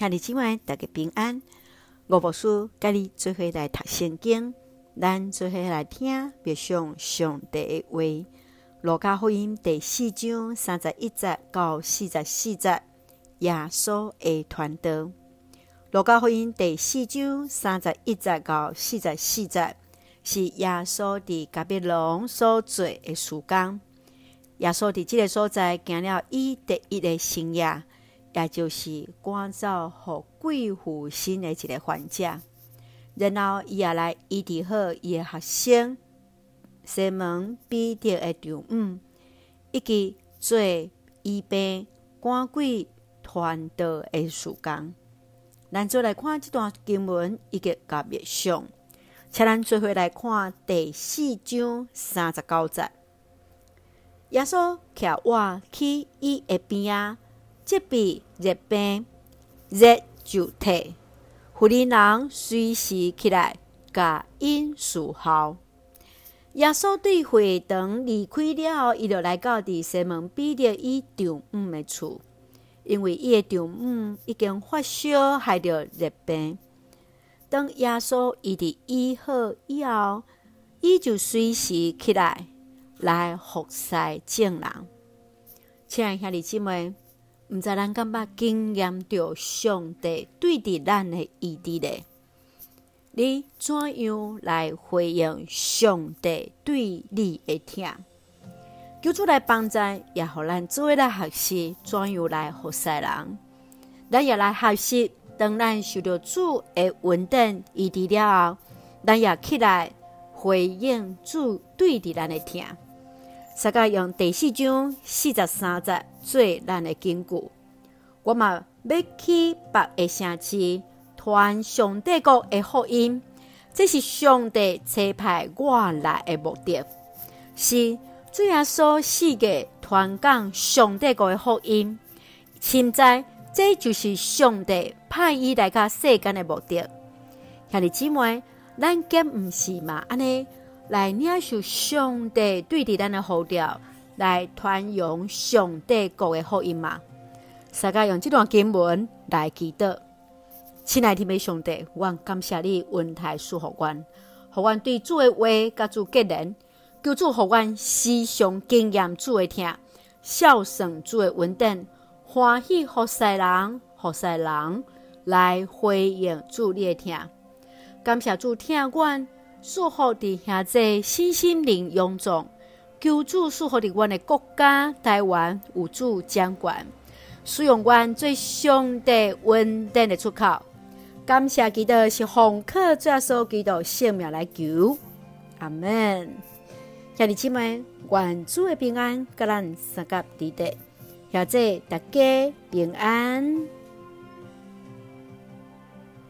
兄弟姊妹大家平安。吴牧师跟你做伙来读圣经，咱做伙来听别想上帝的话。路加福音第四章三十一节到四十四节，耶稣的传道。路加福音第四章三十一节到四十四节，是耶稣伫迦百农所做的事工。耶稣伫这个所在行了伊第一个生涯，也就是赶走互鬼附身的一个患者。然后伊也来医治好伊的学生西门彼得的丈夫，以及做医病赶鬼传道的事工。咱做来看这段经文，一个甲默想，请咱做伙来看第四章三十九节。耶稣徛倚去伊的边仔，责备热病，热就退。妇人人随时起来，甲因伺候。耶稣对会堂离开了后，伊就来到伫西门彼得伊丈母的厝，因为伊的丈母已经发烧，害着热病。当耶稣伊伫医好以后，伊就随时起来。来服侍众人，亲爱兄弟姊妹，毋知咱敢捌经验着上帝对伫咱的意志呢？你怎样来回应上帝对你的疼？求主来帮助，也互咱做伙来学习怎样来服侍人。咱也来学习，当咱受到主的恩典医治了后，咱也起来回应主对伫咱的疼。大家用第四章四十三节做咱的根据。我嘛要去别个城市传上帝国的福音，这是上帝差派我来的目的。是主耶稣四个传讲上帝国的福音，现在这就是上帝派伊来到世间的目的。兄弟姊妹，咱皆毋是嘛？安尼。来领受上帝对伫咱的呼召，来传扬上帝国的福音嘛？大家用这段经文来祈祷。亲爱的天父上帝，我感谢你恩待赐福我，互我对主的话甲主结连，求主互我时常经验主的疼，孝顺主的稳定，欢喜服侍人，服侍人来回应主你的疼。感谢主听我。祝福伫遐这身心灵勇壮，求主祝福伫阮的国家台湾有主掌管，使用阮最上帝稳定的出口。感谢基督是奉靠主耶稣基督性命来求，阿门。兄弟姊妹，愿主的平安，甲咱三甲地地，遐这大家平安。